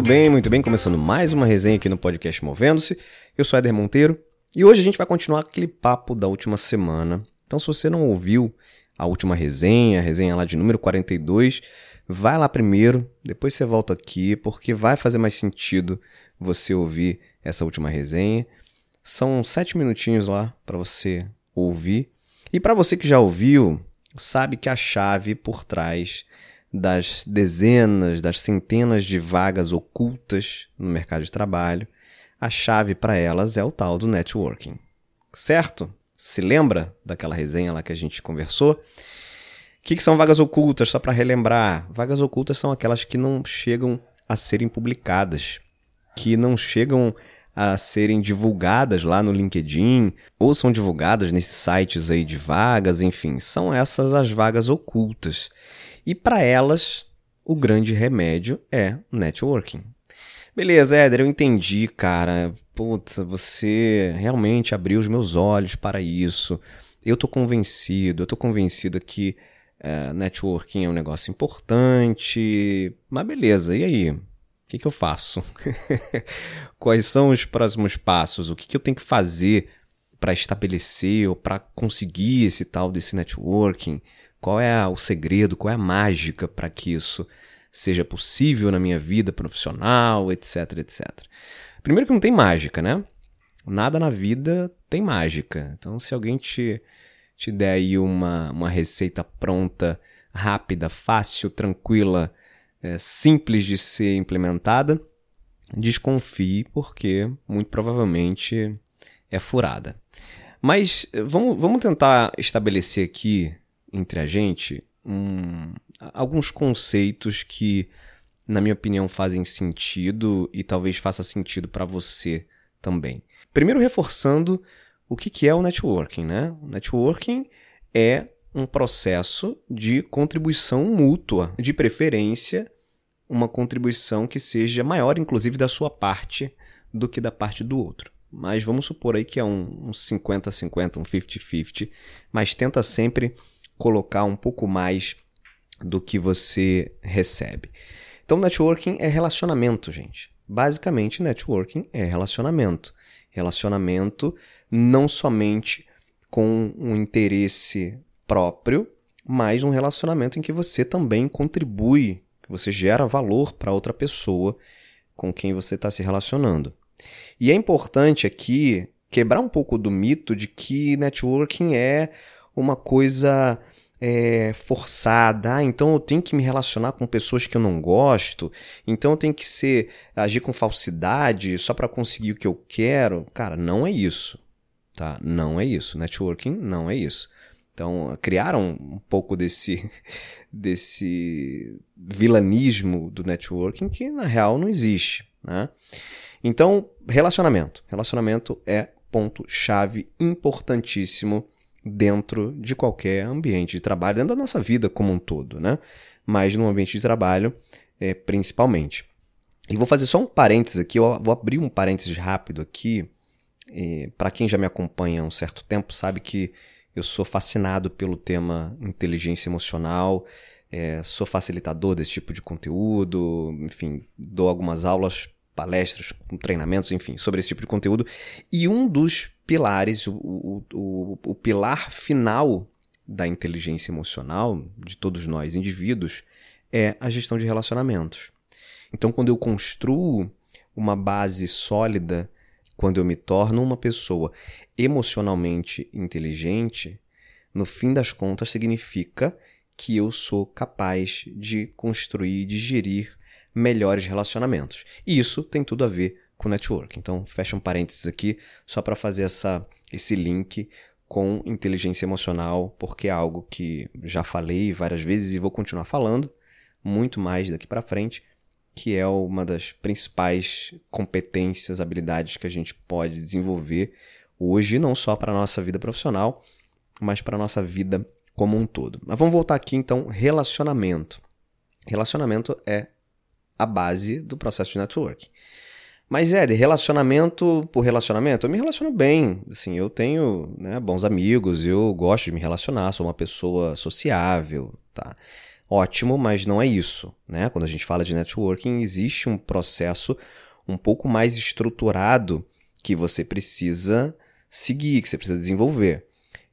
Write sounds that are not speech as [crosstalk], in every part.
Muito bem, muito bem. Começando mais uma resenha aqui no podcast Movendo-se. Eu sou Éder Monteiro e hoje a gente vai continuar aquele papo da última semana. Então, se você não ouviu a última resenha, a resenha lá de número 42, vai lá primeiro, depois você volta aqui, porque vai fazer mais sentido você ouvir essa última resenha. São sete minutinhos lá para você ouvir. E para você que já ouviu, sabe que a chave por trás das dezenas, das centenas de vagas ocultas no mercado de trabalho, a chave para elas é o tal do networking. Certo? Se lembra daquela resenha lá que a gente conversou? O que, que são vagas ocultas? Só para relembrar, vagas ocultas são aquelas que não chegam a serem publicadas, que não chegam a serem divulgadas lá no LinkedIn ou são divulgadas nesses sites aí de vagas, enfim, são essas as vagas ocultas. E para elas, o grande remédio é networking. Beleza, Éder, eu entendi, cara. Putz, você realmente abriu os meus olhos para isso. Eu tô convencido, eu tô convencido que é, networking é um negócio importante. Mas beleza, e aí? O que, que eu faço? [laughs] Quais são os próximos passos? O que, que eu tenho que fazer para estabelecer ou para conseguir esse tal desse networking? Qual é o segredo, qual é a mágica para que isso seja possível na minha vida profissional, etc, etc. Primeiro que não tem mágica, né? Nada na vida tem mágica. Então, se alguém te, te der aí uma, uma receita pronta, rápida, fácil, tranquila, é, simples de ser implementada, desconfie, porque muito provavelmente é furada. Mas vamos, vamos tentar estabelecer aqui entre a gente um, alguns conceitos que, na minha opinião, fazem sentido e talvez faça sentido para você também. Primeiro, reforçando o que, que é o networking, né? O networking é um processo de contribuição mútua, de preferência, uma contribuição que seja maior, inclusive, da sua parte do que da parte do outro. Mas vamos supor aí que é um 50-50, um 50-50, mas tenta sempre colocar um pouco mais do que você recebe. Então, networking é relacionamento, gente. Basicamente, networking é relacionamento. Relacionamento não somente com um interesse próprio, mas um relacionamento em que você também contribui, que você gera valor para outra pessoa com quem você está se relacionando. E é importante aqui quebrar um pouco do mito de que networking é uma coisa é, forçada. Ah, então eu tenho que me relacionar com pessoas que eu não gosto. Então eu tenho que ser agir com falsidade só para conseguir o que eu quero. Cara, não é isso. Tá? Não é isso. Networking não é isso. Então, criaram um pouco desse, [laughs] desse vilanismo do networking que, na real, não existe. Né? Então, relacionamento. Relacionamento é ponto-chave importantíssimo dentro de qualquer ambiente de trabalho, dentro da nossa vida como um todo, né? Mas no ambiente de trabalho, é, principalmente. E vou fazer só um parênteses aqui, eu vou abrir um parênteses rápido aqui. Para quem já me acompanha há um certo tempo, sabe que eu sou fascinado pelo tema inteligência emocional, é, sou facilitador desse tipo de conteúdo, enfim, dou algumas aulas, palestras, treinamentos, enfim, sobre esse tipo de conteúdo. E um dos pilares, o, o, o, o pilar final da inteligência emocional de todos nós indivíduos é a gestão de relacionamentos. Então, quando eu construo uma base sólida, quando eu me torno uma pessoa emocionalmente inteligente, no fim das contas significa que eu sou capaz de construir, de gerir melhores relacionamentos. E isso tem tudo a ver com network. Então, fecha um parênteses aqui só para fazer essa, esse link com inteligência emocional, porque é algo que já falei várias vezes e vou continuar falando muito mais daqui para frente, que é uma das principais competências, habilidades que a gente pode desenvolver hoje, não só para a nossa vida profissional, mas para a nossa vida como um todo. Mas vamos voltar aqui então, relacionamento. Relacionamento é a base do processo de network. Mas é, de relacionamento por relacionamento, eu me relaciono bem. Assim, eu tenho né, bons amigos, eu gosto de me relacionar, sou uma pessoa sociável, tá? Ótimo, mas não é isso. Né? Quando a gente fala de networking, existe um processo um pouco mais estruturado que você precisa seguir, que você precisa desenvolver.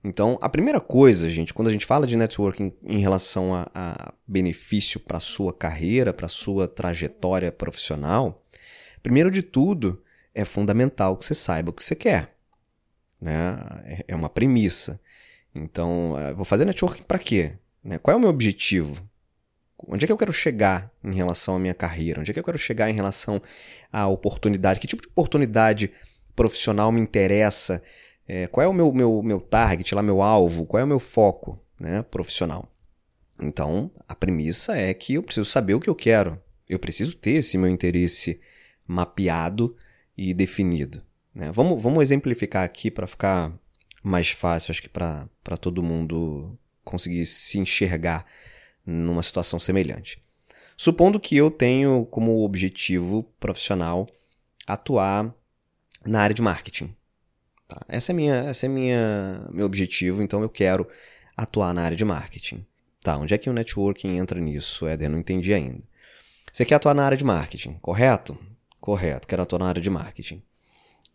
Então, a primeira coisa, gente, quando a gente fala de networking em relação a, a benefício para sua carreira, para sua trajetória profissional, primeiro de tudo, é fundamental que você saiba o que você quer. Né? É, é uma premissa. Então, eh, vou fazer networking para quê? Né? Qual é o meu objetivo? Onde é que eu quero chegar em relação à minha carreira? Onde é que eu quero chegar em relação à oportunidade? Que tipo de oportunidade profissional me interessa? É, qual é o meu, meu, meu target, lá, meu alvo? Qual é o meu foco né, profissional? Então, a premissa é que eu preciso saber o que eu quero. Eu preciso ter esse meu interesse mapeado e definido. Né? Vamos, vamos exemplificar aqui para ficar mais fácil, acho que para todo mundo conseguir se enxergar numa situação semelhante. Supondo que eu tenho como objetivo profissional atuar na área de marketing. Tá? Essa é minha, essa é minha, meu objetivo, então eu quero atuar na área de marketing. Tá, onde é que o networking entra nisso, Éder? Não entendi ainda. Você quer atuar na área de marketing, correto? Correto, quero atuar na área de marketing.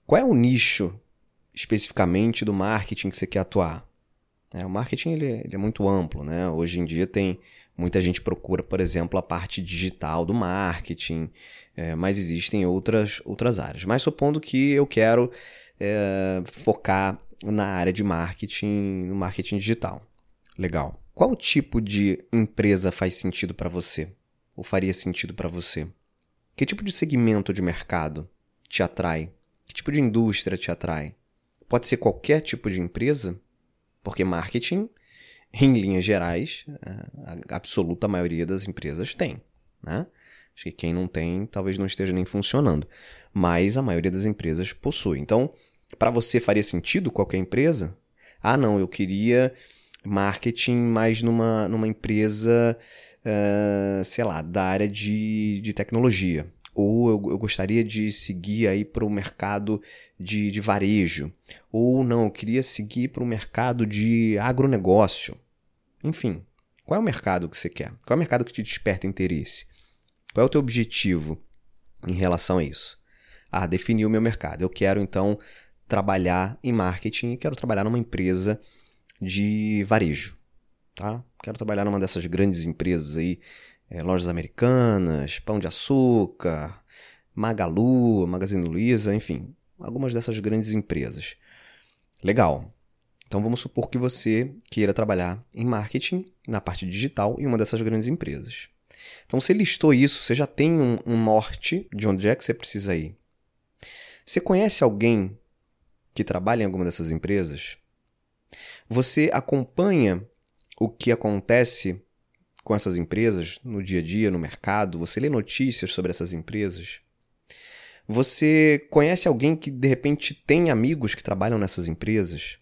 Qual é o nicho especificamente do marketing que você quer atuar? É, o marketing ele, é, ele é muito amplo, né? Hoje em dia tem muita gente procura, por exemplo, a parte digital do marketing, é, mas existem outras, outras áreas. Mas supondo que eu quero é, focar na área de marketing, no marketing digital. Legal. Qual tipo de empresa faz sentido para você? Ou faria sentido para você? Que tipo de segmento de mercado te atrai? Que tipo de indústria te atrai? Pode ser qualquer tipo de empresa, porque marketing, em linhas gerais, a absoluta maioria das empresas tem. Né? Acho que quem não tem talvez não esteja nem funcionando. Mas a maioria das empresas possui. Então, para você faria sentido qualquer empresa? Ah, não, eu queria marketing mais numa, numa empresa, uh, sei lá, da área de, de tecnologia ou eu, eu gostaria de seguir aí para o mercado de, de varejo, ou não, eu queria seguir para o mercado de agronegócio. Enfim, qual é o mercado que você quer? Qual é o mercado que te desperta interesse? Qual é o teu objetivo em relação a isso? Ah, definir o meu mercado. Eu quero então trabalhar em marketing e quero trabalhar numa empresa de varejo, tá? Quero trabalhar numa dessas grandes empresas aí é, lojas americanas, Pão de Açúcar, Magalu, Magazine Luiza, enfim, algumas dessas grandes empresas. Legal. Então vamos supor que você queira trabalhar em marketing na parte digital em uma dessas grandes empresas. Então você listou isso, você já tem um, um norte de onde é que você precisa ir. Você conhece alguém que trabalha em alguma dessas empresas? Você acompanha o que acontece com essas empresas no dia a dia, no mercado? Você lê notícias sobre essas empresas? Você conhece alguém que de repente tem amigos que trabalham nessas empresas?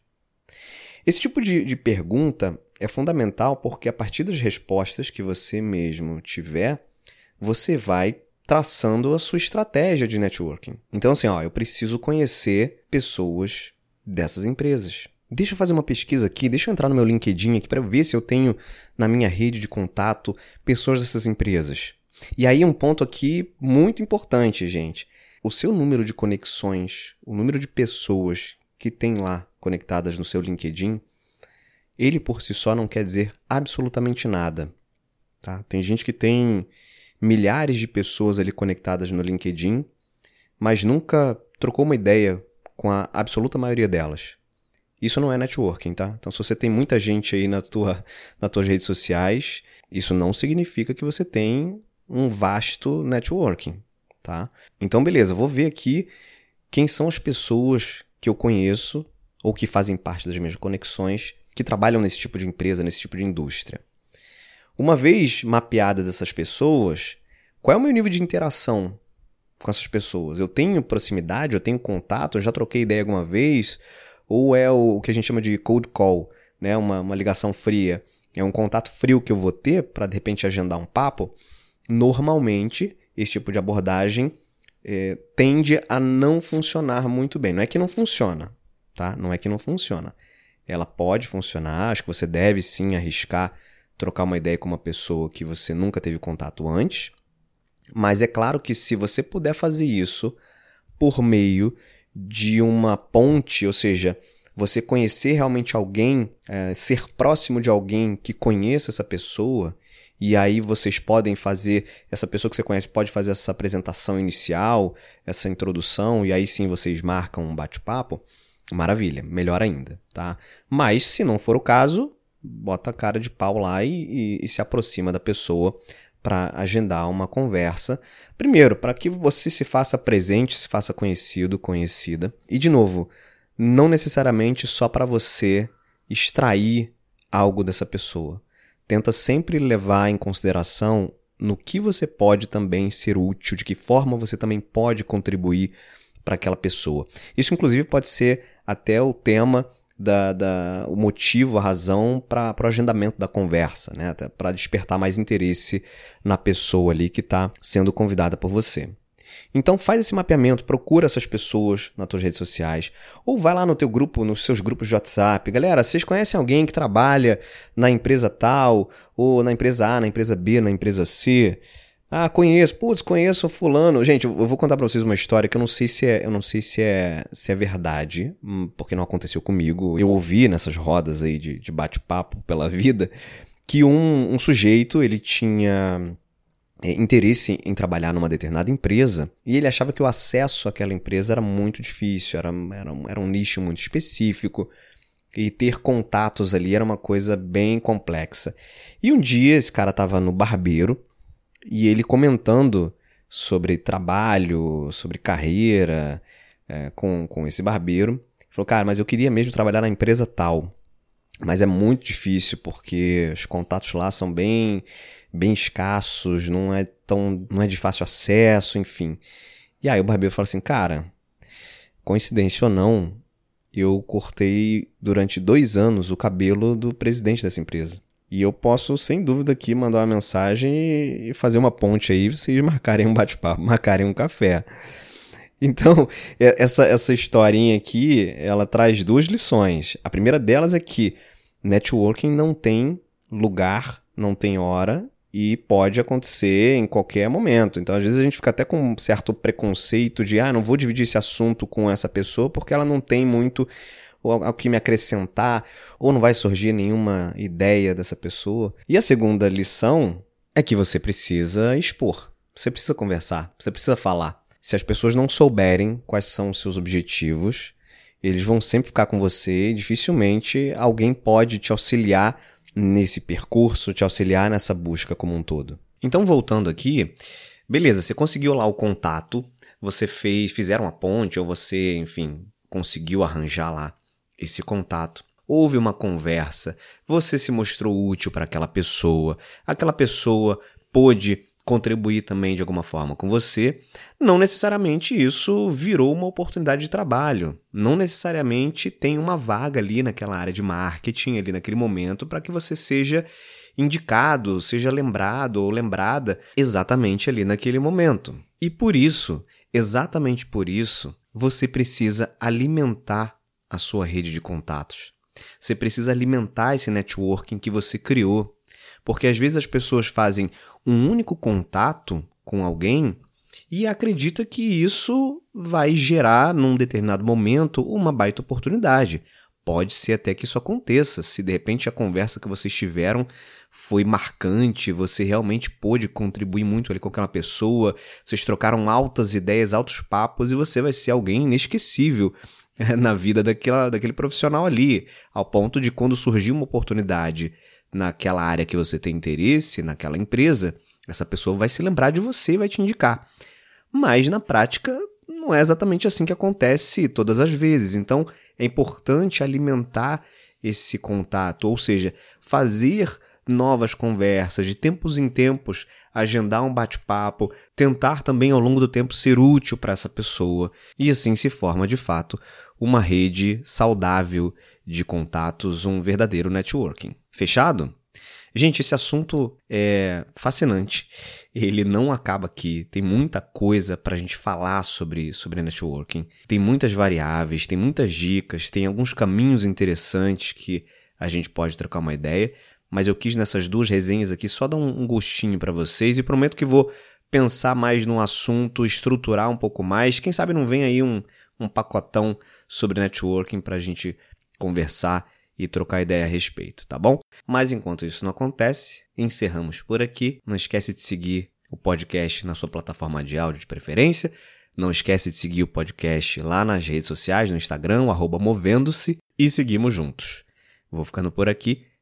Esse tipo de, de pergunta é fundamental porque a partir das respostas que você mesmo tiver, você vai traçando a sua estratégia de networking. Então, assim, ó, eu preciso conhecer pessoas dessas empresas. Deixa eu fazer uma pesquisa aqui, deixa eu entrar no meu LinkedIn aqui para ver se eu tenho na minha rede de contato pessoas dessas empresas. E aí um ponto aqui muito importante, gente. O seu número de conexões, o número de pessoas que tem lá conectadas no seu LinkedIn, ele por si só não quer dizer absolutamente nada. Tá? Tem gente que tem milhares de pessoas ali conectadas no LinkedIn, mas nunca trocou uma ideia com a absoluta maioria delas. Isso não é networking, tá? Então, se você tem muita gente aí na tua, nas tuas redes sociais, isso não significa que você tem um vasto networking, tá? Então, beleza, vou ver aqui quem são as pessoas que eu conheço ou que fazem parte das minhas conexões que trabalham nesse tipo de empresa, nesse tipo de indústria. Uma vez mapeadas essas pessoas, qual é o meu nível de interação com essas pessoas? Eu tenho proximidade, eu tenho contato, eu já troquei ideia alguma vez, ou é o, que a gente chama de cold call, né? uma, uma ligação fria. É um contato frio que eu vou ter para de repente agendar um papo. Normalmente, esse tipo de abordagem é, tende a não funcionar muito bem. Não é que não funciona, tá? Não é que não funciona. Ela pode funcionar, acho que você deve sim arriscar trocar uma ideia com uma pessoa que você nunca teve contato antes. Mas é claro que se você puder fazer isso por meio de uma ponte, ou seja, você conhecer realmente alguém, é, ser próximo de alguém que conheça essa pessoa, e aí vocês podem fazer, essa pessoa que você conhece pode fazer essa apresentação inicial, essa introdução, e aí sim vocês marcam um bate-papo, maravilha, melhor ainda, tá? Mas se não for o caso, bota a cara de pau lá e, e, e se aproxima da pessoa para agendar uma conversa. Primeiro, para que você se faça presente, se faça conhecido, conhecida. E de novo, não necessariamente só para você extrair algo dessa pessoa tenta sempre levar em consideração no que você pode também ser útil, de que forma você também pode contribuir para aquela pessoa. Isso, inclusive, pode ser até o tema da, da, o motivo, a razão para o agendamento da conversa, né? para despertar mais interesse na pessoa ali que está sendo convidada por você. Então faz esse mapeamento, procura essas pessoas nas tuas redes sociais, ou vai lá no teu grupo, nos seus grupos de WhatsApp. Galera, vocês conhecem alguém que trabalha na empresa tal, ou na empresa A, na empresa B, na empresa C? Ah, conheço, putz, conheço fulano. Gente, eu vou contar para vocês uma história que eu não sei se é, eu não sei se é, se é verdade, hum, porque não aconteceu comigo. Eu ouvi nessas rodas aí de, de bate-papo pela vida que um, um sujeito, ele tinha é, interesse em trabalhar numa determinada empresa e ele achava que o acesso àquela empresa era muito difícil, era, era, era um nicho muito específico e ter contatos ali era uma coisa bem complexa. E um dia esse cara estava no barbeiro e ele comentando sobre trabalho, sobre carreira é, com, com esse barbeiro, falou: Cara, mas eu queria mesmo trabalhar na empresa tal, mas é muito difícil porque os contatos lá são bem bem escassos, não é tão, não é de fácil acesso, enfim. E aí o barbeiro fala assim, cara, coincidência ou não, eu cortei durante dois anos o cabelo do presidente dessa empresa. E eu posso, sem dúvida, aqui mandar uma mensagem e fazer uma ponte aí, vocês marcarem um bate-papo, [laughs] marcarem um café. Então, essa, essa historinha aqui, ela traz duas lições. A primeira delas é que networking não tem lugar, não tem hora e pode acontecer em qualquer momento. Então, às vezes, a gente fica até com um certo preconceito de, ah, não vou dividir esse assunto com essa pessoa porque ela não tem muito o que me acrescentar, ou não vai surgir nenhuma ideia dessa pessoa. E a segunda lição é que você precisa expor, você precisa conversar, você precisa falar. Se as pessoas não souberem quais são os seus objetivos, eles vão sempre ficar com você e dificilmente alguém pode te auxiliar nesse percurso, te auxiliar nessa busca como um todo. Então, voltando aqui, beleza, você conseguiu lá o contato, você fez, fizeram a ponte, ou você, enfim, conseguiu arranjar lá esse contato. Houve uma conversa, você se mostrou útil para aquela pessoa, aquela pessoa pôde contribuir também de alguma forma com você, não necessariamente isso virou uma oportunidade de trabalho. Não necessariamente tem uma vaga ali naquela área de marketing, ali naquele momento, para que você seja indicado, seja lembrado ou lembrada exatamente ali naquele momento. E por isso, exatamente por isso, você precisa alimentar a sua rede de contatos. Você precisa alimentar esse networking que você criou. Porque às vezes as pessoas fazem um único contato com alguém e acredita que isso vai gerar, num determinado momento, uma baita oportunidade. Pode ser até que isso aconteça, se de repente a conversa que vocês tiveram foi marcante, você realmente pôde contribuir muito ali com aquela pessoa, vocês trocaram altas ideias, altos papos e você vai ser alguém inesquecível [laughs] na vida daquela, daquele profissional ali, ao ponto de quando surgir uma oportunidade naquela área que você tem interesse, naquela empresa, essa pessoa vai se lembrar de você e vai te indicar. Mas na prática, não é exatamente assim que acontece todas as vezes. Então, é importante alimentar esse contato, ou seja, fazer novas conversas, de tempos em tempos, agendar um bate-papo, tentar também ao longo do tempo ser útil para essa pessoa, e assim se forma de fato uma rede saudável de contatos, um verdadeiro networking. Fechado? Gente, esse assunto é fascinante. Ele não acaba aqui. Tem muita coisa para a gente falar sobre, sobre networking. Tem muitas variáveis, tem muitas dicas, tem alguns caminhos interessantes que a gente pode trocar uma ideia. Mas eu quis nessas duas resenhas aqui só dar um gostinho para vocês e prometo que vou pensar mais no assunto, estruturar um pouco mais. Quem sabe não vem aí um, um pacotão sobre networking para a gente conversar e trocar ideia a respeito, tá bom? Mas enquanto isso não acontece, encerramos por aqui. Não esquece de seguir o podcast na sua plataforma de áudio de preferência. Não esquece de seguir o podcast lá nas redes sociais, no Instagram, movendo-se, e seguimos juntos. Vou ficando por aqui.